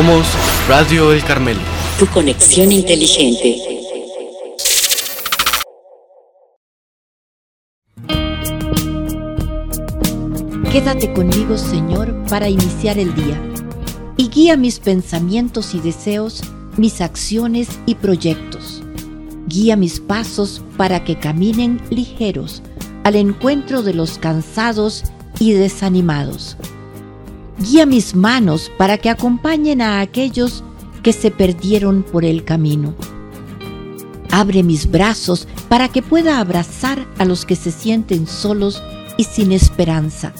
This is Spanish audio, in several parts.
Somos Radio El Carmelo. Tu conexión inteligente. Quédate conmigo, Señor, para iniciar el día y guía mis pensamientos y deseos, mis acciones y proyectos. Guía mis pasos para que caminen ligeros al encuentro de los cansados y desanimados. Guía mis manos para que acompañen a aquellos que se perdieron por el camino. Abre mis brazos para que pueda abrazar a los que se sienten solos y sin esperanza.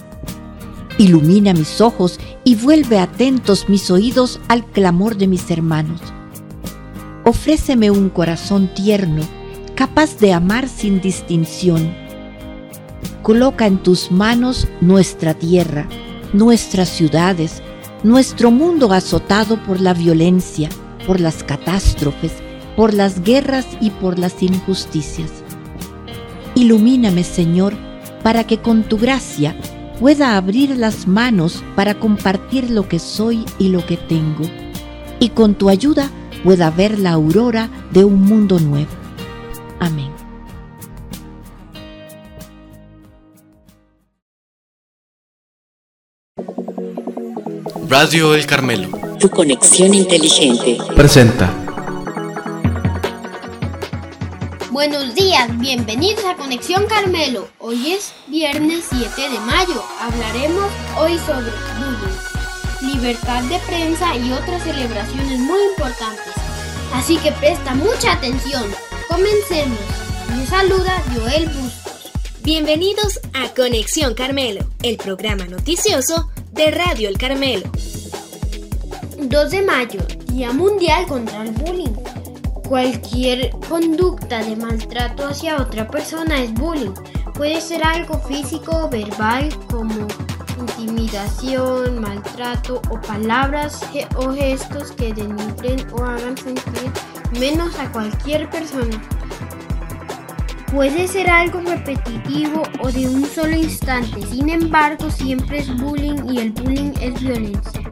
Ilumina mis ojos y vuelve atentos mis oídos al clamor de mis hermanos. Ofréceme un corazón tierno, capaz de amar sin distinción. Coloca en tus manos nuestra tierra, nuestras ciudades, nuestro mundo azotado por la violencia, por las catástrofes, por las guerras y por las injusticias. Ilumíname, Señor, para que con tu gracia pueda abrir las manos para compartir lo que soy y lo que tengo, y con tu ayuda pueda ver la aurora de un mundo nuevo. Amén. Radio El Carmelo. Tu conexión inteligente. Presenta. Buenos días, bienvenidos a Conexión Carmelo. Hoy es viernes 7 de mayo. Hablaremos hoy sobre bullying, libertad de prensa y otras celebraciones muy importantes. Así que presta mucha atención. Comencemos. Me saluda Joel Bustos. Bienvenidos a Conexión Carmelo, el programa noticioso de Radio El Carmelo. 2 de mayo, Día Mundial contra el Bullying. Cualquier conducta de maltrato hacia otra persona es bullying. Puede ser algo físico o verbal como intimidación, maltrato o palabras o gestos que denigren o hagan sentir menos a cualquier persona. Puede ser algo repetitivo o de un solo instante, sin embargo siempre es bullying y el bullying es violencia.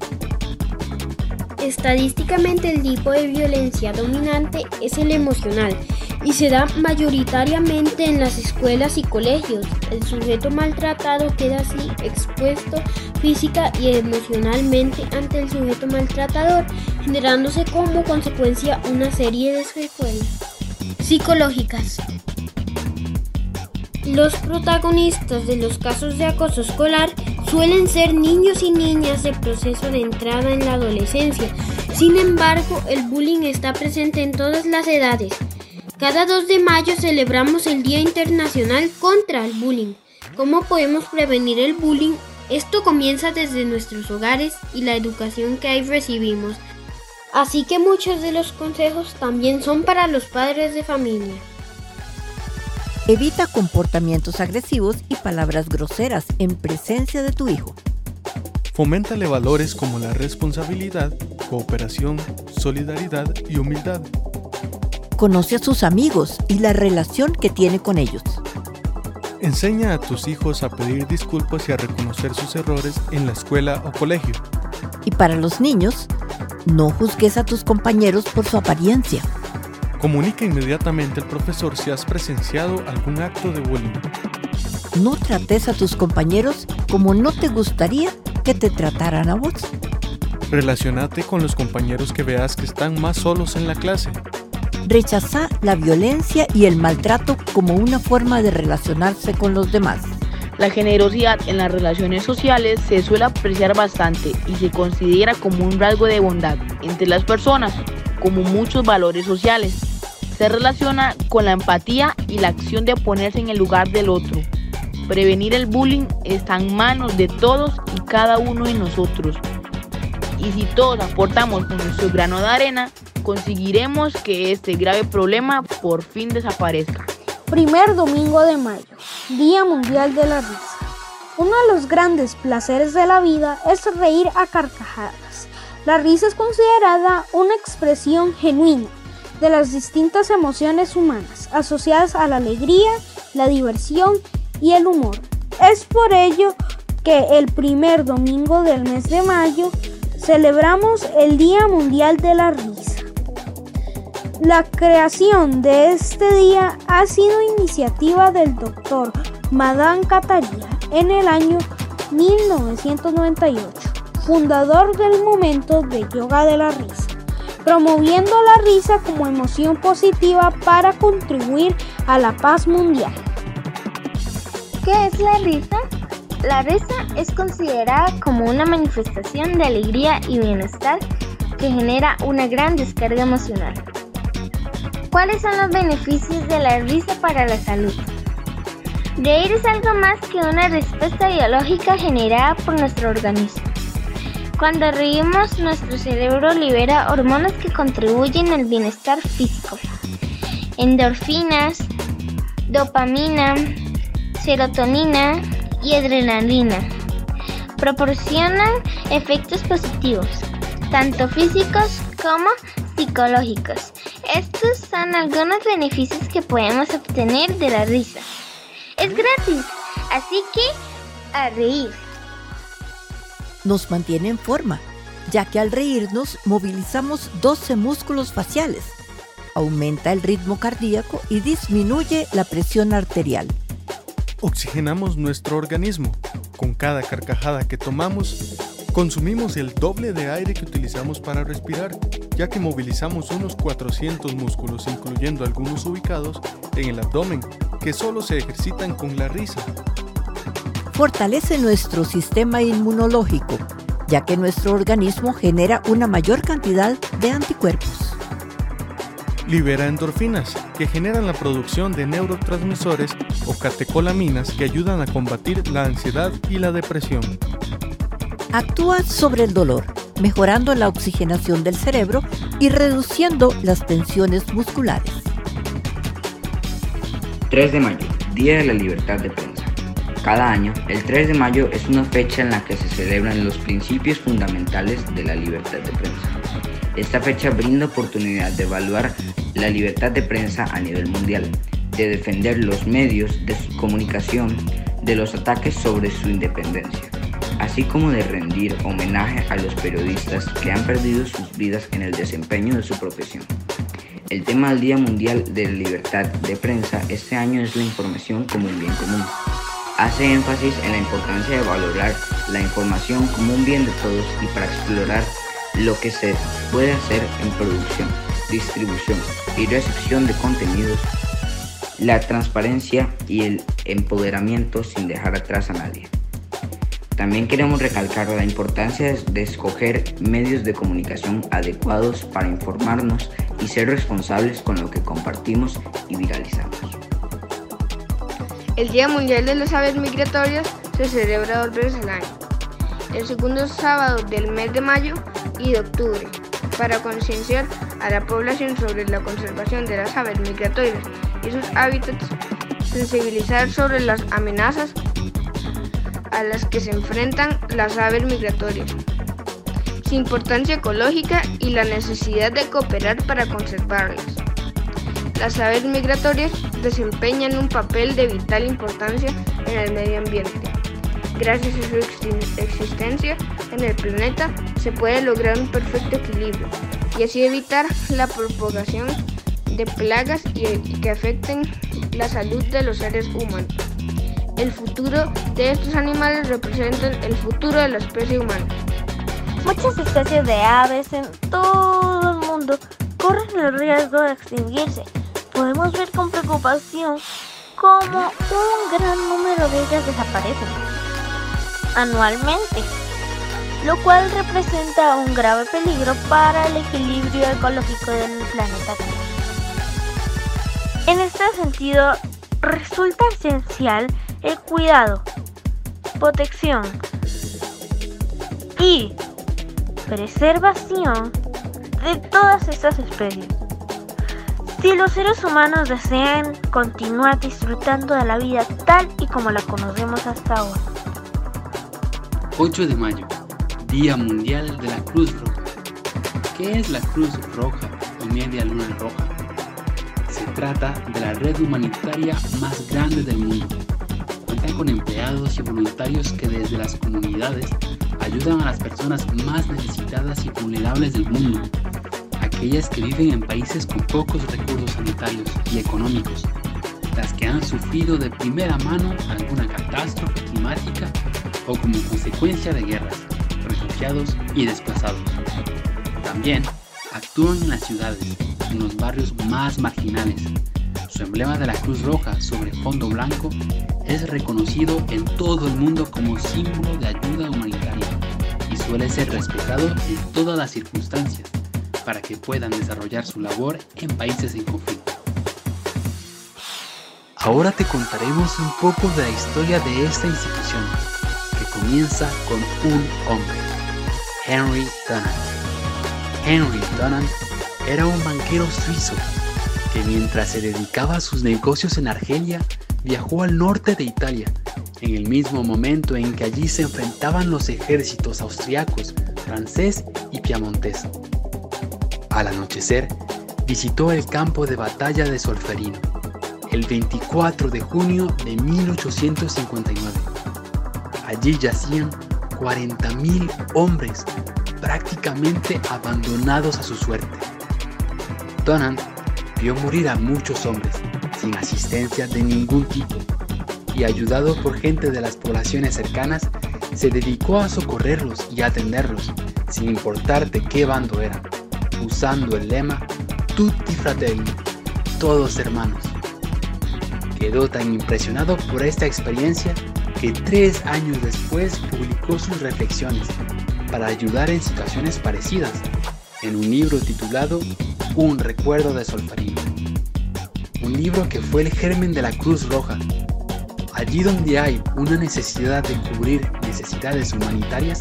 Estadísticamente el tipo de violencia dominante es el emocional y se da mayoritariamente en las escuelas y colegios. El sujeto maltratado queda así expuesto física y emocionalmente ante el sujeto maltratador, generándose como consecuencia una serie de secuelas psicológicas. Los protagonistas de los casos de acoso escolar suelen ser niños y niñas de proceso de entrada en la adolescencia. Sin embargo, el bullying está presente en todas las edades. Cada 2 de mayo celebramos el Día Internacional contra el Bullying. ¿Cómo podemos prevenir el bullying? Esto comienza desde nuestros hogares y la educación que ahí recibimos. Así que muchos de los consejos también son para los padres de familia. Evita comportamientos agresivos y palabras groseras en presencia de tu hijo. Foméntale valores como la responsabilidad, cooperación, solidaridad y humildad. Conoce a sus amigos y la relación que tiene con ellos. Enseña a tus hijos a pedir disculpas y a reconocer sus errores en la escuela o colegio. Y para los niños, no juzgues a tus compañeros por su apariencia. Comunica inmediatamente al profesor si has presenciado algún acto de bullying. No trates a tus compañeros como no te gustaría que te trataran a vos. Relacionate con los compañeros que veas que están más solos en la clase. Rechaza la violencia y el maltrato como una forma de relacionarse con los demás. La generosidad en las relaciones sociales se suele apreciar bastante y se considera como un rasgo de bondad entre las personas, como muchos valores sociales. Se relaciona con la empatía y la acción de ponerse en el lugar del otro. Prevenir el bullying está en manos de todos y cada uno de nosotros. Y si todos aportamos con nuestro grano de arena, conseguiremos que este grave problema por fin desaparezca. Primer domingo de mayo, Día Mundial de la Risa. Uno de los grandes placeres de la vida es reír a carcajadas. La risa es considerada una expresión genuina de las distintas emociones humanas asociadas a la alegría, la diversión y el humor. Es por ello que el primer domingo del mes de mayo celebramos el Día Mundial de la Risa. La creación de este día ha sido iniciativa del doctor Madan Kataria en el año 1998, fundador del momento de yoga de la risa, promoviendo la risa como emoción positiva para contribuir a la paz mundial. ¿Qué es la risa? La risa es considerada como una manifestación de alegría y bienestar que genera una gran descarga emocional. ¿Cuáles son los beneficios de la risa para la salud? Reír es algo más que una respuesta biológica generada por nuestro organismo. Cuando reímos, nuestro cerebro libera hormonas que contribuyen al bienestar físico. Endorfinas, dopamina, serotonina y adrenalina. Proporcionan efectos positivos, tanto físicos como psicológicos. Estos son algunos beneficios que podemos obtener de la risa. Es gratis, así que a reír. Nos mantiene en forma, ya que al reírnos movilizamos 12 músculos faciales, aumenta el ritmo cardíaco y disminuye la presión arterial. Oxigenamos nuestro organismo. Con cada carcajada que tomamos, consumimos el doble de aire que utilizamos para respirar, ya que movilizamos unos 400 músculos, incluyendo algunos ubicados en el abdomen, que solo se ejercitan con la risa. Fortalece nuestro sistema inmunológico, ya que nuestro organismo genera una mayor cantidad de anticuerpos. Libera endorfinas, que generan la producción de neurotransmisores o catecolaminas que ayudan a combatir la ansiedad y la depresión. Actúa sobre el dolor, mejorando la oxigenación del cerebro y reduciendo las tensiones musculares. 3 de mayo, Día de la Libertad de Prensa. Cada año, el 3 de mayo es una fecha en la que se celebran los principios fundamentales de la libertad de prensa. Esta fecha brinda oportunidad de evaluar la libertad de prensa a nivel mundial, de defender los medios de comunicación de los ataques sobre su independencia, así como de rendir homenaje a los periodistas que han perdido sus vidas en el desempeño de su profesión. El tema del Día Mundial de la Libertad de Prensa este año es la información como un bien común. Hace énfasis en la importancia de valorar la información como un bien de todos y para explorar lo que se puede hacer en producción, distribución y recepción de contenidos, la transparencia y el empoderamiento sin dejar atrás a nadie. También queremos recalcar la importancia de escoger medios de comunicación adecuados para informarnos y ser responsables con lo que compartimos y viralizamos. El Día Mundial de las Aves Migratorias se celebra dos veces al año, el segundo sábado del mes de mayo y de octubre, para concienciar a la población sobre la conservación de las aves migratorias y sus hábitats, sensibilizar sobre las amenazas a las que se enfrentan las aves migratorias, su importancia ecológica y la necesidad de cooperar para conservarlas. Las aves migratorias desempeñan un papel de vital importancia en el medio ambiente. Gracias a su existencia en el planeta se puede lograr un perfecto equilibrio y así evitar la propagación de plagas que afecten la salud de los seres humanos. El futuro de estos animales representan el futuro de la especie humana. Muchas especies de aves en todo el mundo corren el riesgo de extinguirse. Podemos ver con preocupación cómo un gran número de ellas desaparecen anualmente, lo cual representa un grave peligro para el equilibrio ecológico del planeta. En este sentido, resulta esencial el cuidado, protección y preservación de todas estas especies. Si los seres humanos desean continuar disfrutando de la vida tal y como la conocemos hasta ahora. 8 de mayo, Día Mundial de la Cruz Roja. ¿Qué es la Cruz Roja o Media Luna Roja? Se trata de la red humanitaria más grande del mundo cuenta con empleados y voluntarios que desde las comunidades ayudan a las personas más necesitadas y vulnerables del mundo, aquellas que viven en países con pocos recursos sanitarios y económicos, las que han sufrido de primera mano alguna catástrofe climática o como consecuencia de guerras, refugiados y desplazados. También actúan en las ciudades, en los barrios más marginales. Su emblema de la Cruz Roja sobre fondo blanco es reconocido en todo el mundo como símbolo de ayuda humanitaria y suele ser respetado en todas las circunstancias para que puedan desarrollar su labor en países en conflicto. Ahora te contaremos un poco de la historia de esta institución, que comienza con un hombre, Henry Dunant. Henry Dunant era un banquero suizo que mientras se dedicaba a sus negocios en Argelia, viajó al norte de Italia, en el mismo momento en que allí se enfrentaban los ejércitos austriacos, francés y piamontés. Al anochecer, visitó el campo de batalla de Solferino el 24 de junio de 1859. Allí yacían 40.000 hombres prácticamente abandonados a su suerte. Donald vio morir a muchos hombres sin asistencia de ningún tipo y ayudado por gente de las poblaciones cercanas, se dedicó a socorrerlos y atenderlos, sin importar de qué bando eran, usando el lema Tutti Fratelli, todos hermanos. Quedó tan impresionado por esta experiencia que tres años después publicó sus reflexiones para ayudar en situaciones parecidas en un libro titulado Un recuerdo de Solferino. Un libro que fue el germen de la Cruz Roja. Allí donde hay una necesidad de cubrir necesidades humanitarias,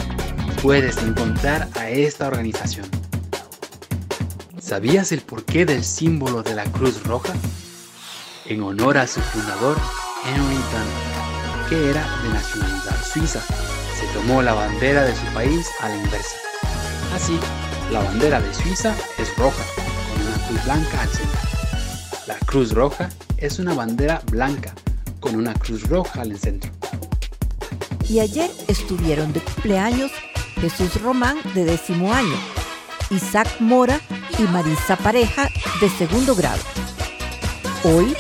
puedes encontrar a esta organización. ¿Sabías el porqué del símbolo de la Cruz Roja? en honor a su fundador, Henry Dunant, que era de nacionalidad suiza. Se tomó la bandera de su país a la inversa. Así, la bandera de Suiza es roja, con una cruz blanca al centro. La cruz roja es una bandera blanca, con una cruz roja al centro. Y ayer estuvieron de cumpleaños Jesús Román de décimo año, Isaac Mora y Marisa Pareja de segundo grado. Hoy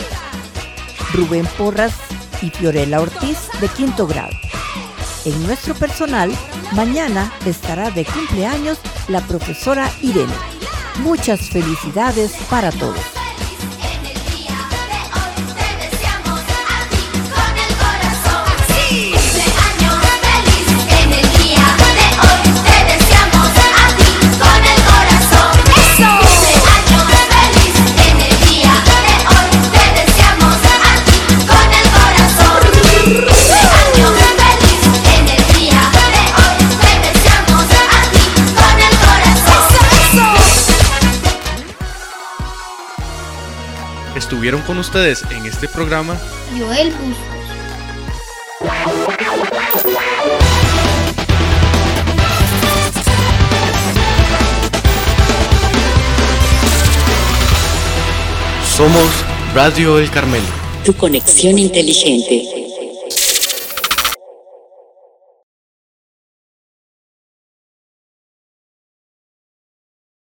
Rubén Porras y Fiorella Ortiz de quinto grado. En nuestro personal, mañana estará de cumpleaños la profesora Irene. Muchas felicidades para todos. Con ustedes en este programa Joel Bustos. Somos Radio El Carmelo. Tu conexión inteligente.